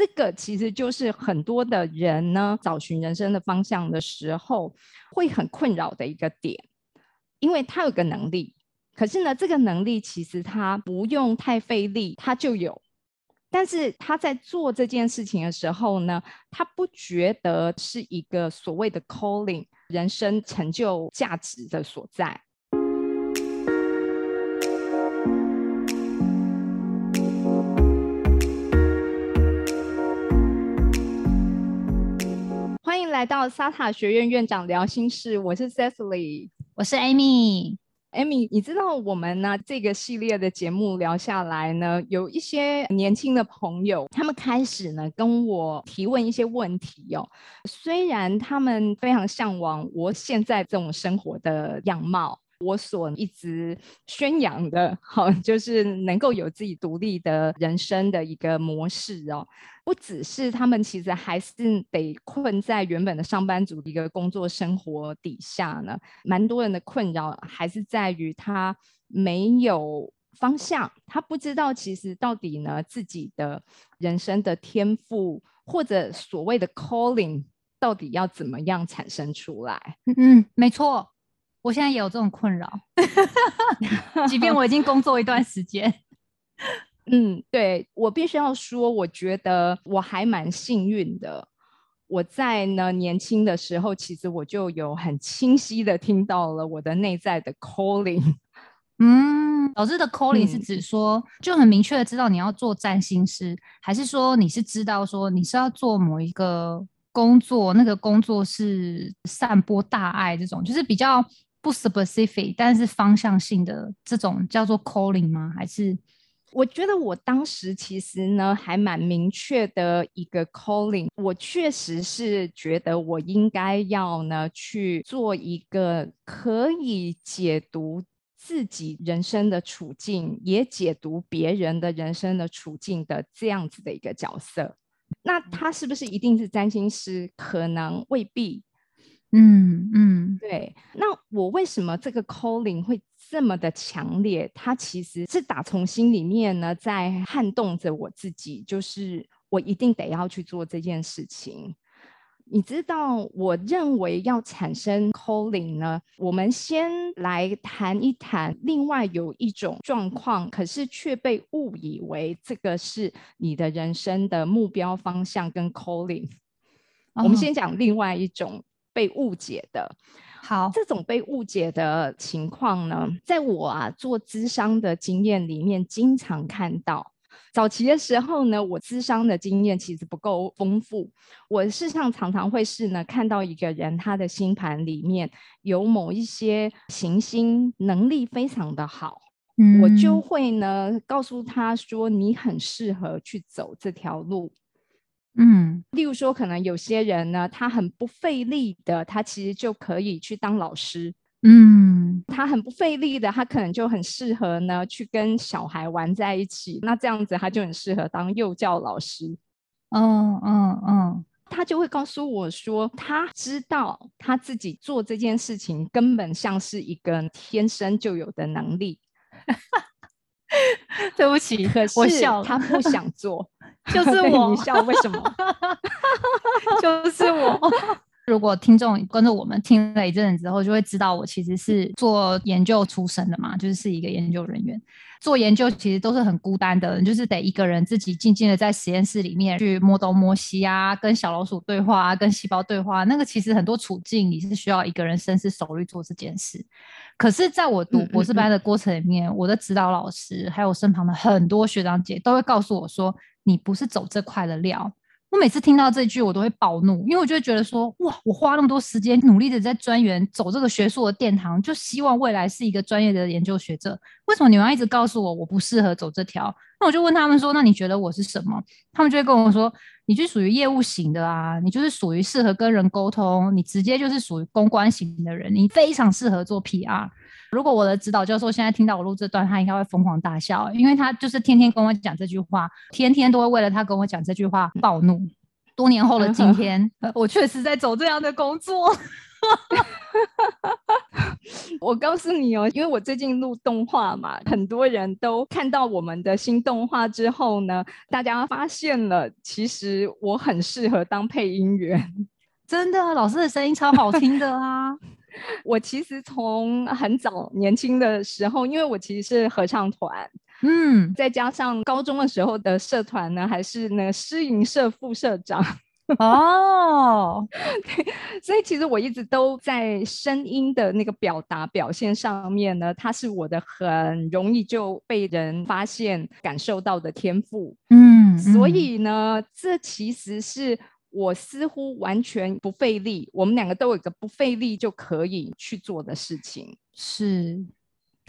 这个其实就是很多的人呢找寻人生的方向的时候会很困扰的一个点，因为他有个能力，可是呢，这个能力其实他不用太费力，他就有。但是他在做这件事情的时候呢，他不觉得是一个所谓的 calling 人生成就价值的所在。迎来到沙塔学院院长聊心事，我是 Cecily，我是 Amy。Amy，你知道我们呢这个系列的节目聊下来呢，有一些年轻的朋友，他们开始呢跟我提问一些问题哦。虽然他们非常向往我现在这种生活的样貌。我所一直宣扬的，好，就是能够有自己独立的人生的一个模式哦。不只是他们，其实还是得困在原本的上班族一个工作生活底下呢。蛮多人的困扰还是在于他没有方向，他不知道其实到底呢自己的人生的天赋或者所谓的 calling 到底要怎么样产生出来。嗯，没错。我现在也有这种困扰，即便我已经工作一段时间。嗯，对我必须要说，我觉得我还蛮幸运的。我在呢年轻的时候，其实我就有很清晰的听到了我的内在的 calling。嗯，老师的 calling 是指说，就很明确的知道你要做占星师，还是说你是知道说你是要做某一个工作，那个工作是散播大爱这种，就是比较。不 specific，但是方向性的这种叫做 calling 吗？还是我觉得我当时其实呢还蛮明确的一个 calling，我确实是觉得我应该要呢去做一个可以解读自己人生的处境，也解读别人的人生的处境的这样子的一个角色。那他是不是一定是占星师？可能未必。嗯嗯，对。那我为什么这个 calling 会这么的强烈？它其实是打从心里面呢，在撼动着我自己，就是我一定得要去做这件事情。你知道，我认为要产生 calling 呢，我们先来谈一谈另外有一种状况，可是却被误以为这个是你的人生的目标方向跟 calling。我们先讲另外一种。被误解的，好，这种被误解的情况呢，在我啊做咨商的经验里面，经常看到。早期的时候呢，我咨商的经验其实不够丰富，我事实上常常会是呢，看到一个人他的星盘里面有某一些行星能力非常的好，嗯我就会呢告诉他说，你很适合去走这条路。嗯，例如说，可能有些人呢，他很不费力的，他其实就可以去当老师。嗯，他很不费力的，他可能就很适合呢，去跟小孩玩在一起。那这样子，他就很适合当幼教老师。嗯嗯嗯，他就会告诉我说，他知道他自己做这件事情根本像是一个天生就有的能力。对不起，可是他不想做。就是我，你笑为什么？就是我。如果听众跟着我们听了一阵子之后，就会知道我其实是做研究出身的嘛，就是是一个研究人员。做研究其实都是很孤单的，就是得一个人自己静静的在实验室里面去摸东摸西啊，跟小老鼠对话啊，跟细胞对话。那个其实很多处境你是需要一个人深思熟虑做这件事。可是，在我读博士班的过程里面，我的指导老师还有身旁的很多学长姐都会告诉我说。你不是走这块的料。我每次听到这句，我都会暴怒，因为我就会觉得说，哇，我花那么多时间努力的在专研走这个学术的殿堂，就希望未来是一个专业的研究学者。为什么你们要一直告诉我我不适合走这条？那我就问他们说，那你觉得我是什么？他们就会跟我说，你就属于业务型的啊，你就是属于适合跟人沟通，你直接就是属于公关型的人，你非常适合做 PR。如果我的指导教授现在听到我录这段，他应该会疯狂大笑，因为他就是天天跟我讲这句话，天天都会为了他跟我讲这句话暴怒。多年后的今天，我确实在走这样的工作。我告诉你哦，因为我最近录动画嘛，很多人都看到我们的新动画之后呢，大家发现了，其实我很适合当配音员。真的，老师的声音超好听的啊！我其实从很早年轻的时候，因为我其实是合唱团，嗯，再加上高中的时候的社团呢，还是那个诗吟社副社长。哦，所以其实我一直都在声音的那个表达表现上面呢，它是我的很容易就被人发现、感受到的天赋。嗯，所嗯以呢，这其实是我似乎完全不费力，我们两个都有一个不费力就可以去做的事情。是，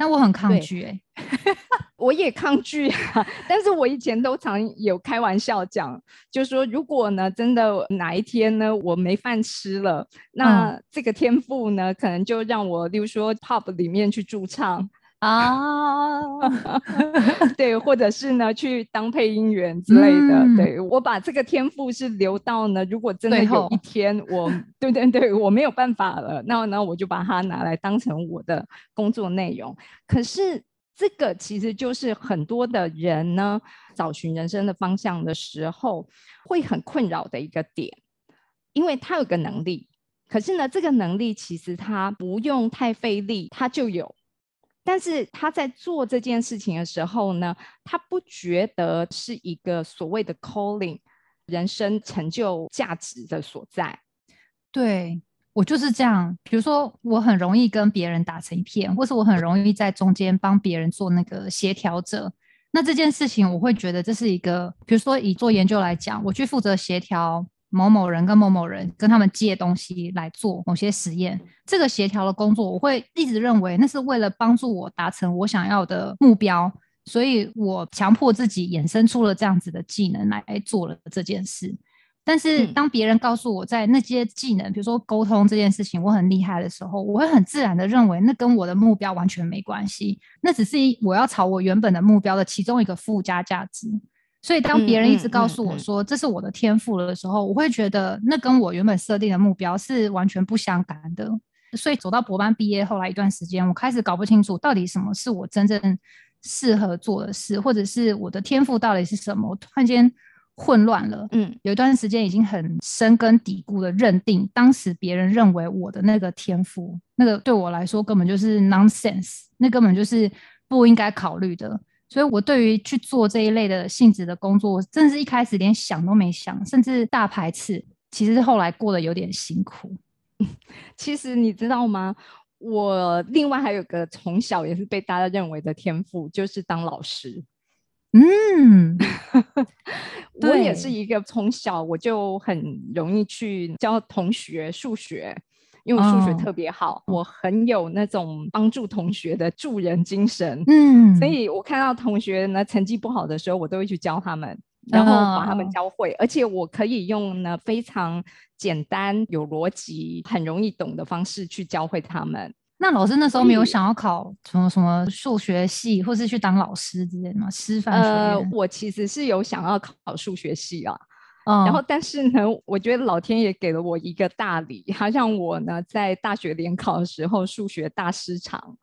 但我很抗拒哎、我也抗拒啊，但是我以前都常有开玩笑讲，就说如果呢，真的哪一天呢，我没饭吃了，那这个天赋呢，可能就让我，例如说 pop 里面去驻唱，啊，对，或者是呢去当配音员之类的。嗯对我把这个天赋是留到呢，如果真的有一天我，对对对，我没有办法了，那那我就把它拿来当成我的工作内容。可是这个其实就是很多的人呢，找寻人生的方向的时候，会很困扰的一个点，因为他有个能力，可是呢，这个能力其实他不用太费力，他就有。但是他在做这件事情的时候呢，他不觉得是一个所谓的 calling，人生成就价值的所在。对我就是这样。比如说，我很容易跟别人打成一片，或是我很容易在中间帮别人做那个协调者。那这件事情，我会觉得这是一个，比如说以做研究来讲，我去负责协调某某人跟某某人，跟他们借东西来做某些实验。这个协调的工作，我会一直认为那是为了帮助我达成我想要的目标，所以我强迫自己衍生出了这样子的技能来做了这件事。但是嗯当别人告诉我在那些技能，比如说沟通这件事情，我很厉害的时候，我会很自然的认为那跟我的目标完全没关系，那只是我要朝我原本的目标的其中一个附加价值。所以当别人一直告诉我嗯说这是我的天赋了的时候，我会觉得那跟我原本设定的目标是完全不相干的。所以走到博班毕业后来一段时间，我开始搞不清楚到底什么是我真正适合做的事，或者是我的天赋到底是什么。我突然间混乱了，嗯有一段时间已经很深根底固的认定，当时别人认为我的那个天赋，那个对我来说根本就是 nonsense，那根本就是不应该考虑的。所以我对于去做这一类的性质的工作，我真的是一开始连想都没想，甚至大排斥。其实后来过得有点辛苦。其实你知道吗？我另外还有个从小也是被大家认为的天赋，就是当老师。嗯，我也是对一个从小我就很容易去教同学数学，因为我数学哦特别好，我很有那种帮助同学的助人精神。嗯，所以我看到同学呢成绩不好的时候，我都会去教他们，然后把他们哦教会，而且我可以用呢非常简单、有逻辑、很容易懂的方式去教会他们。那老师那时候没有想要考什么什么数学系，或是去当老师之类的吗？师范学呃，，我其实是有想要考数学系啊，嗯然后但是呢，我觉得老天爷给了我一个大礼，他让我呢在大学联考的时候数学大失常，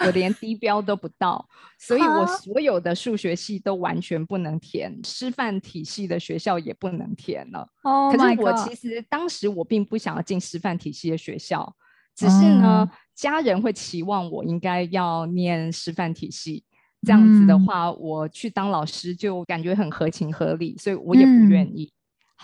我连低标都不到，所以我啊所有的数学系都完全不能填，师范体系的学校也不能填了。哦可是我其实当时我并不想要进师范体系的学校，只是呢，嗯家人会期望我应该要念师范体系。这样子的嗯话，我去当老师就感觉很合情合理，所以我也不愿嗯意。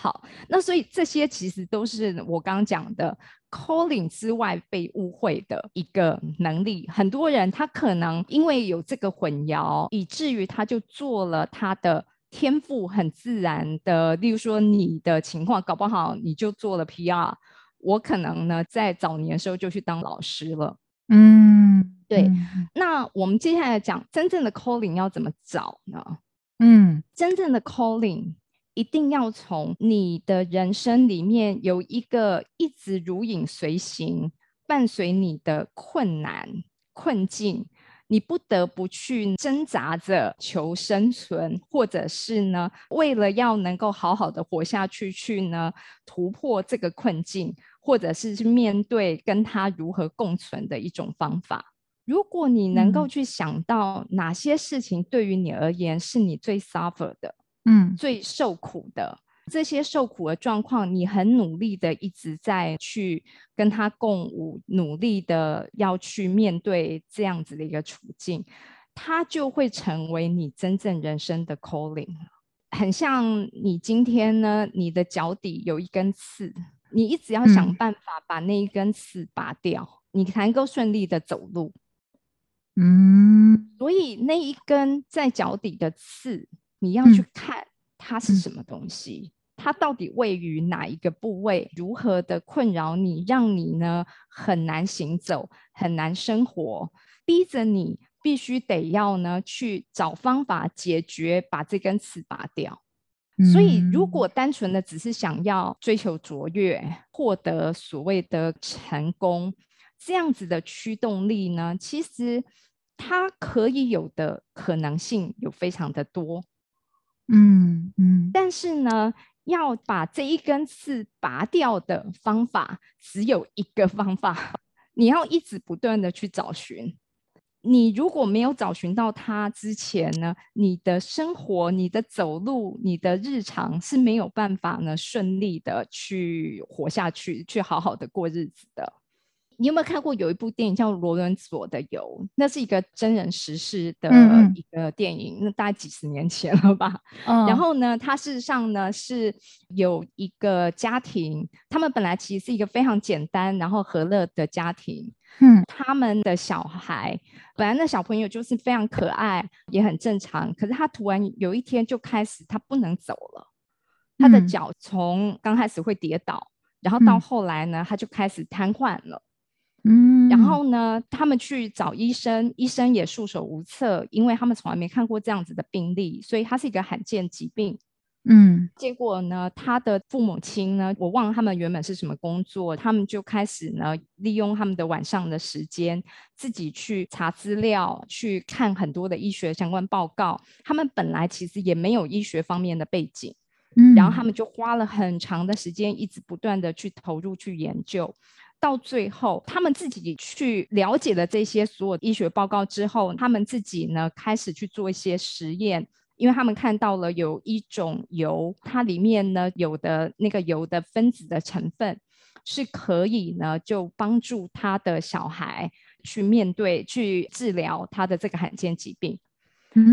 好，那所以这些其实都是我刚刚讲的 calling 之外被误会的一个能力。很多人他可能因为有这个混淆，以至于他就做了他的天赋很自然的，例如说你的情况，搞不好你就做了 PR。我可能呢，在早年的时候就去当老师了。嗯，对嗯那我们接下来讲真正的 calling 要怎么找呢？嗯真正的 calling 一定要从你的人生里面有一个一直如影随形、伴随你的困难、困境，你不得不去挣扎着求生存，或者是呢，为了要能够好好的活下去，去呢突破这个困境，或者是去面对跟他如何共存的一种方法。如果你能够去想到哪些事情对于你而言是你最 suffer 的，嗯，最受苦的。这些受苦的状况，你很努力的一直在去跟他共舞，努力的要去面对这样子的一个处境，他就会成为你真正人生的 calling。很像你今天呢，你的脚底有一根刺，你一直要想办法把那一根刺拔掉，你才能够顺利的走路。嗯，所以那一根在脚底的刺，你要去看它是什么东西。它到底位于哪一个部位？如何的困扰你，让你呢很难行走，很难生活，逼着你必须得要呢去找方法解决，把这根刺拔掉。所以，如果单纯的只是想要追求卓越，获得所谓的成功，这样子的驱动力呢，其实它可以有的可能性有非常的多。嗯嗯，但是呢。要把这一根刺拔掉的方法只有一个方法，你要一直不断的去找寻。你如果没有找寻到它之前呢，你的生活、你的走路、你的日常是没有办法呢顺利的去活下去，去好好的过日子的。你有没有看过有一部电影叫《罗伦佐的油》？那是一个真人实事的一个电影，那大概几十年前了吧。然后呢，它事实上呢是有一个家庭，他们本来其实是一个非常简单然后和乐的家庭。嗯，他们的小孩本来那小朋友就是非常可爱，也很正常。可是他突然有一天就开始他不能走了，他的脚从刚开始会跌倒，然后到后来呢，他就开始瘫痪了。嗯，然后呢，他们去找医生，医生也束手无策，因为他们从来没看过这样子的病例，所以它是一个罕见疾病。嗯，结果呢，他的父母亲呢，我忘了他们原本是什么工作，他们就开始呢，利用他们的晚上的时间，自己去查资料，去看很多的医学相关报告。他们本来其实也没有医学方面的背景，嗯，然后他们就花了很长的时间，一直不断的去投入去研究。到最后，他们自己去了解了这些所有医学报告之后，他们自己呢开始去做一些实验，因为他们看到了有一种油，它里面呢有的那个油的分子的成分是可以呢就帮助他的小孩去面对、去治疗他的这个罕见疾病。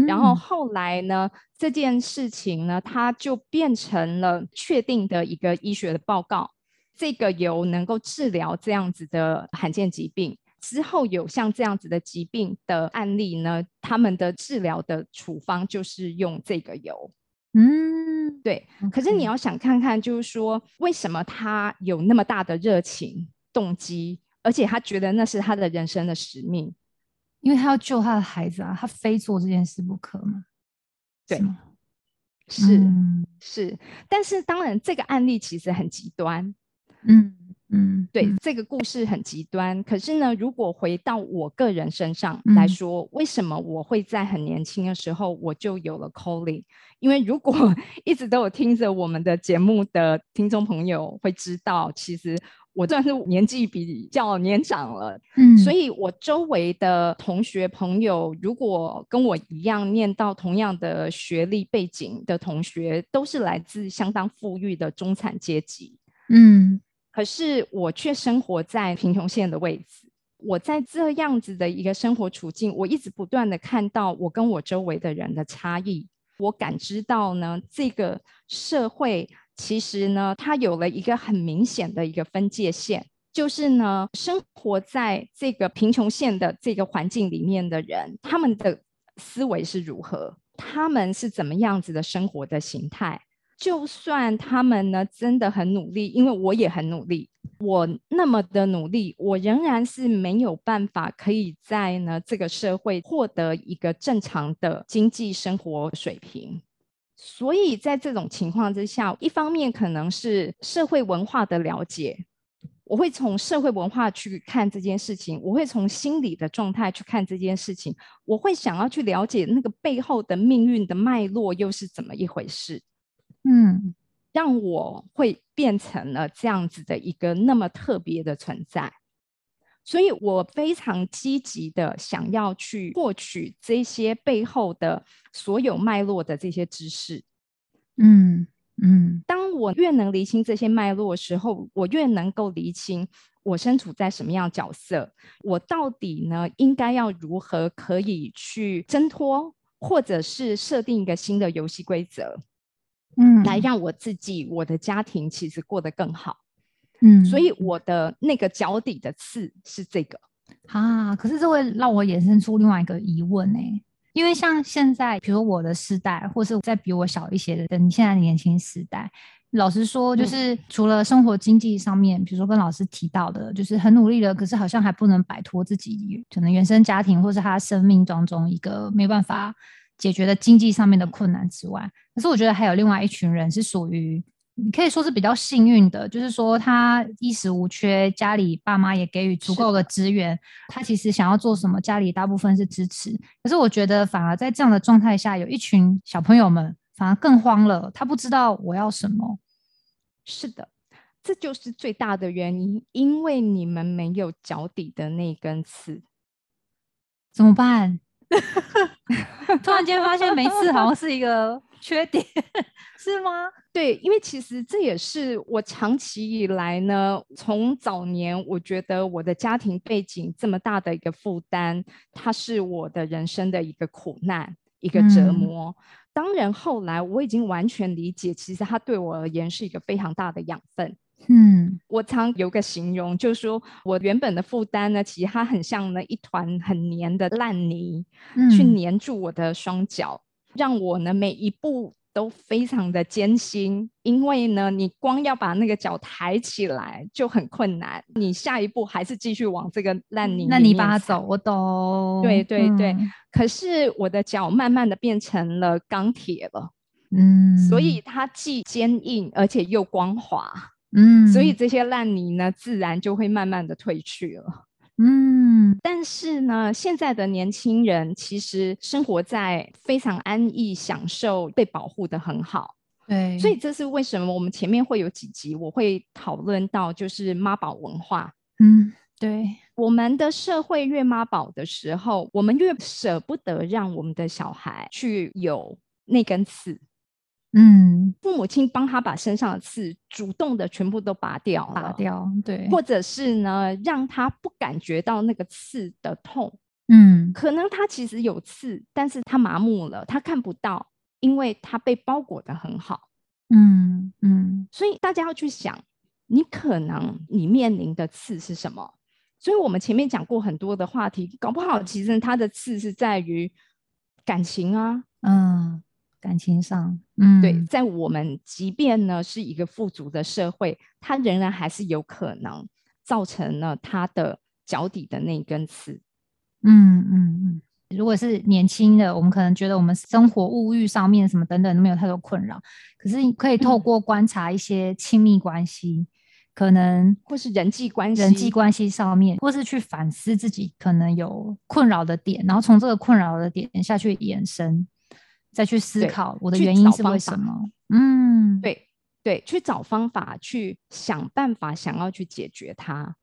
然后后来呢，这件事情呢，它就变成了确定的一个医学的报告。这个油能够治疗这样子的罕见疾病，之后有像这样子的疾病的案例呢，他们的治疗的处方就是用这个油。嗯，对。可是你要想看看，就是说为什么他有那么大的热情、动机，而且他觉得那是他的人生的使命，因为他要救他的孩子啊，他非做这件事不可吗？对，是是。但是当然，这个案例其实很极端。嗯嗯，对，这个故事很极端。可是呢，如果回到我个人身上来说，为什么我会在很年轻的时候我就有了 calling？因为如果 一直都有听着我们的节目的听众朋友会知道，其实我算是年纪比较年长了。嗯，所以我周围的同学朋友，如果跟我一样念到同样的学历背景的同学，都是来自相当富裕的中产阶级。嗯。可是我却生活在贫穷线的位置。我在这样子的一个生活处境，我一直不断的看到我跟我周围的人的差异。我感知到呢，这个社会其实呢，它有了一个很明显的一个分界线，就是呢，生活在这个贫穷线的这个环境里面的人，他们的思维是如何，他们是怎么样子的生活的形态。就算他们呢真的很努力，因为我也很努力，我那么的努力，我仍然是没有办法可以在呢这个社会获得一个正常的经济生活水平。所以在这种情况之下，一方面可能是社会文化的了解，我会从社会文化去看这件事情，我会从心理的状态去看这件事情，我会想要去了解那个背后的命运的脉络又是怎么一回事。嗯，让我会变成了这样子的一个那么特别的存在，所以我非常积极的想要去获取这些背后的所有脉络的这些知识。嗯嗯，当我越能厘清这些脉络的时候，我越能够厘清我身处在什么样角色，我到底呢应该要如何可以去挣脱，或者是设定一个新的游戏规则。嗯，来让我自己、我的家庭其实过得更好。嗯，所以我的那个脚底的刺是这个啊。可是这会让我衍生出另外一个疑问呢，因为像现在，比如说我的时代，或是再比我小一些的，等现在的年轻时代，老实说，就是除了生活经济上面，比如说跟老师提到的，就是很努力了，可是好像还不能摆脱自己可能原生家庭，或是他生命当中一个没办法。解决了经济上面的困难之外，可是我觉得还有另外一群人是属于，你可以说是比较幸运的，就是说他衣食无缺，家里爸妈也给予足够的资源，他其实想要做什么，家里大部分是支持。可是我觉得反而在这样的状态下，有一群小朋友们反而更慌了，他不知道我要什么。是的，这就是最大的原因，因为你们没有脚底的那根刺，怎么办？突然间发现没事好像是一个缺点，是吗？对，因为其实这也是我长期以来呢，从早年我觉得我的家庭背景这么大的一个负担，它是我的人生的一个苦难、一个折磨。当然后来我已经完全理解，其实它对我而言是一个非常大的养分。嗯，我常有个形容，就是说我原本的负担呢，其实它很像呢一团很黏的烂泥，去黏住我的双脚，让我呢每一步都非常的艰辛。因为呢，你光要把那个脚抬起来就很困难，你下一步还是继续往这个烂泥那你把它走，我懂。对对对，可是我的脚慢慢的变成了钢铁了，嗯，所以它既坚硬而且又光滑。嗯，所以这些烂泥呢，自然就会慢慢的退去了。嗯，但是呢，现在的年轻人其实生活在非常安逸、享受、被保护的很好。对，所以这是为什么我们前面会有几集我会讨论到，就是妈宝文化。嗯，对，我们的社会越妈宝的时候，我们越舍不得让我们的小孩去有那根刺。嗯，父母亲帮他把身上的刺主动的全部都拔掉，拔掉，对，或者是呢，让他不感觉到那个刺的痛。嗯，可能他其实有刺，但是他麻木了，他看不到，因为他被包裹的很好。嗯嗯，所以大家要去想，你可能你面临的刺是什么？所以我们前面讲过很多的话题，搞不好其实他的刺是在于感情啊，嗯。感情上，嗯，对，在我们即便呢是一个富足的社会，它仍然还是有可能造成了他的脚底的那根刺。嗯嗯嗯。如果是年轻的，我们可能觉得我们生活物欲上面什么等等都没有太多困扰，可是你可以透过观察一些亲密关系，可能或是人际关系、人际关系上面，或是去反思自己可能有困扰的点，然后从这个困扰的点下去延伸。再去思考我的原因是为什么？嗯，对对，去找方法，去想办法，想要去解决它。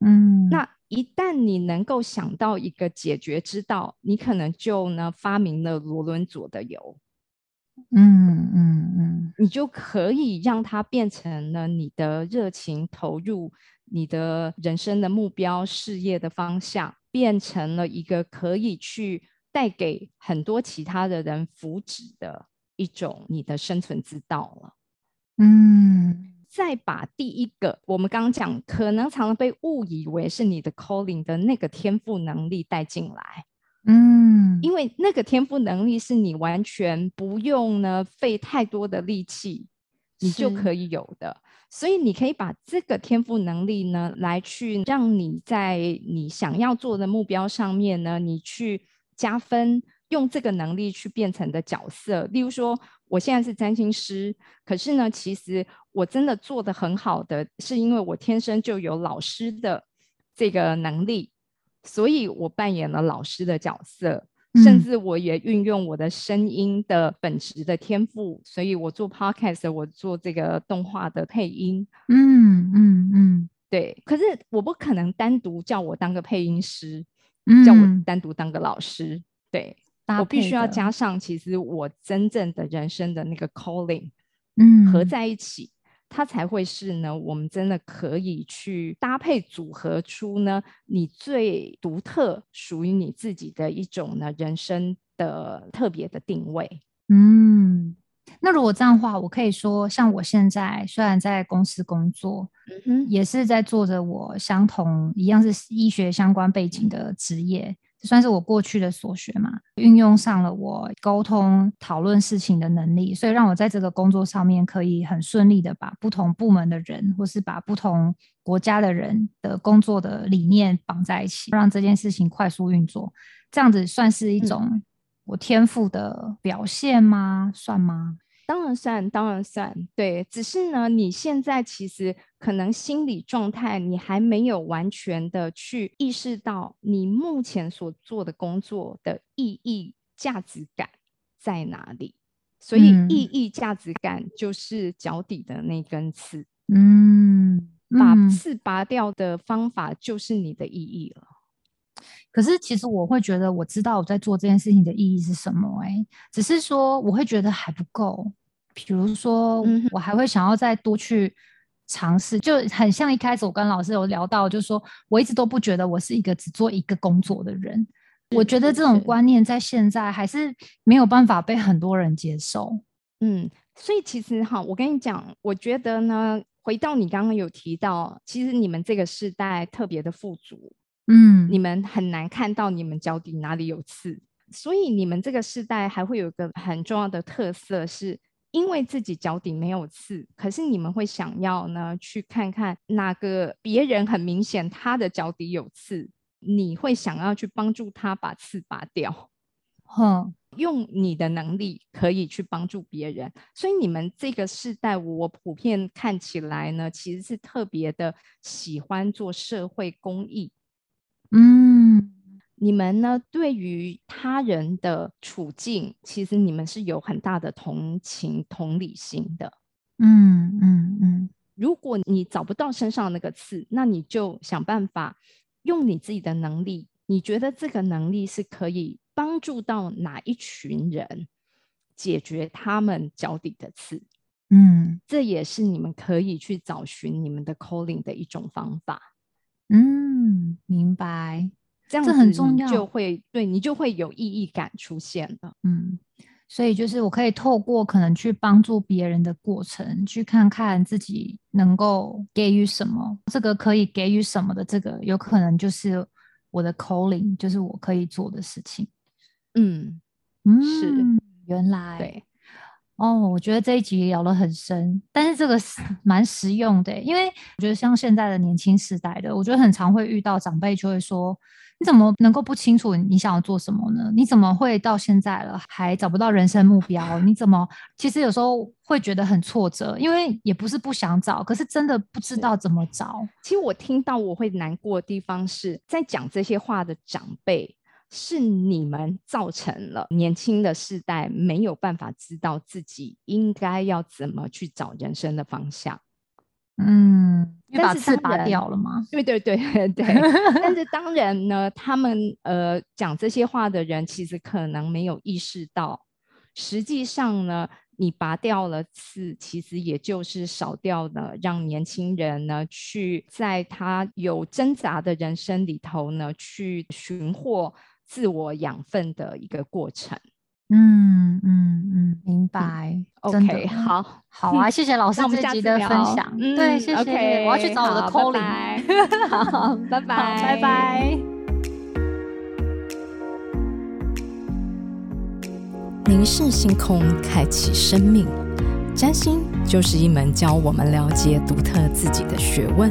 嗯，那一旦你能够想到一个解决之道，你可能就呢发明了罗伦佐的油。嗯嗯嗯，你就可以让它变成了你的热情投入，你的人生的目标、事业的方向，变成了一个可以去。带给很多其他的人福祉的一种你的生存之道了。嗯，再把第一个我们刚刚讲可能常常被误以为是你的 calling 的那个天赋能力带进来。嗯，因为那个天赋能力是你完全不用呢费太多的力气，你就可以有的。所以你可以把这个天赋能力呢，来去让你在你想要做的目标上面呢，你去。加分用这个能力去变成的角色。例如说，我现在是占星师，可是呢，其实我真的做的很好的，是因为我天生就有老师的这个能力，所以我扮演了老师的角色。甚至我也运用我的声音的本质的天赋，所以我做 podcast，我做这个动画的配音。嗯嗯嗯，对。可是我不可能单独叫我当个配音师，叫我单独当个老师。对，我必须要加上，其实我真正的人生的那个 calling，嗯，合在一起。它才会是呢，我们真的可以去搭配组合出呢，你最独特、属于你自己的一种呢人生的特别的定位。嗯，那如果这样的话，我可以说，像我现在虽然在公司工作，嗯哼，也是在做着我相同一样是医学相关背景的职业。这算是我过去的所学嘛，运用上了我沟通讨论事情的能力，所以让我在这个工作上面可以很顺利的把不同部门的人，或是把不同国家的人的工作的理念绑在一起，让这件事情快速运作。这样子算是一种我天赋的表现吗？算吗？当然算，当然算，对。只是呢，你现在其实可能心理状态，你还没有完全的去意识到你目前所做的工作的意义、价值感在哪里。所以，意义、价值感就是脚底的那根刺。嗯，把刺拔掉的方法就是你的意义了。可是，其实我会觉得，我知道我在做这件事情的意义是什么。哎，只是说，我会觉得还不够。比如说，我还会想要再多去尝试，就很像一开始我跟老师有聊到，就是说我一直都不觉得我是一个只做一个工作的人。我觉得这种观念在现在还是没有办法被很多人接受。嗯，所以其实哈，我跟你讲，我觉得呢，回到你刚刚有提到，其实你们这个时代特别的富足，嗯，你们很难看到你们脚底哪里有刺，所以你们这个世代还会有一个很重要的特色是。因为自己脚底没有刺，可是你们会想要呢去看看哪个别人很明显他的脚底有刺，你会想要去帮助他把刺拔掉，哼，用你的能力可以去帮助别人。所以你们这个世代，我普遍看起来呢，其实是特别的喜欢做社会公益，嗯。你们呢？对于他人的处境，其实你们是有很大的同情、同理心的。嗯嗯嗯。如果你找不到身上那个刺，那你就想办法用你自己的能力。你觉得这个能力是可以帮助到哪一群人解决他们脚底的刺？嗯，这也是你们可以去找寻你们的 calling 的一种方法。嗯，明白。这样子很重要，就会对你就会有意义感出现了。嗯，所以就是我可以透过可能去帮助别人的过程，去看看自己能够给予什么。这个可以给予什么的，这个有可能就是我的 calling，就是我可以做的事情。嗯嗯，是原来对。哦，我觉得这一集聊得很深，但是这个是蛮实用的，因为我觉得像现在的年轻时代的，我觉得很常会遇到长辈就会说。你怎么能够不清楚你想要做什么呢？你怎么会到现在了还找不到人生目标？你怎么其实有时候会觉得很挫折，因为也不是不想找，可是真的不知道怎么找。其实我听到我会难过的地方是在讲这些话的长辈，是你们造成了年轻的世代没有办法知道自己应该要怎么去找人生的方向。嗯。把刺拔掉了吗？对对对对。但是当然呢，他们呃讲这些话的人，其实可能没有意识到，实际上呢，你拔掉了刺，其实也就是少掉了让年轻人呢去在他有挣扎的人生里头呢去寻获自我养分的一个过程。嗯嗯嗯，明白。OK，好，好啊，谢谢老师这集的分享。对，谢谢。我要去找我的 calling。好，拜拜，拜拜。凝视星空，开启生命。占星就是一门教我们了解独特自己的学问。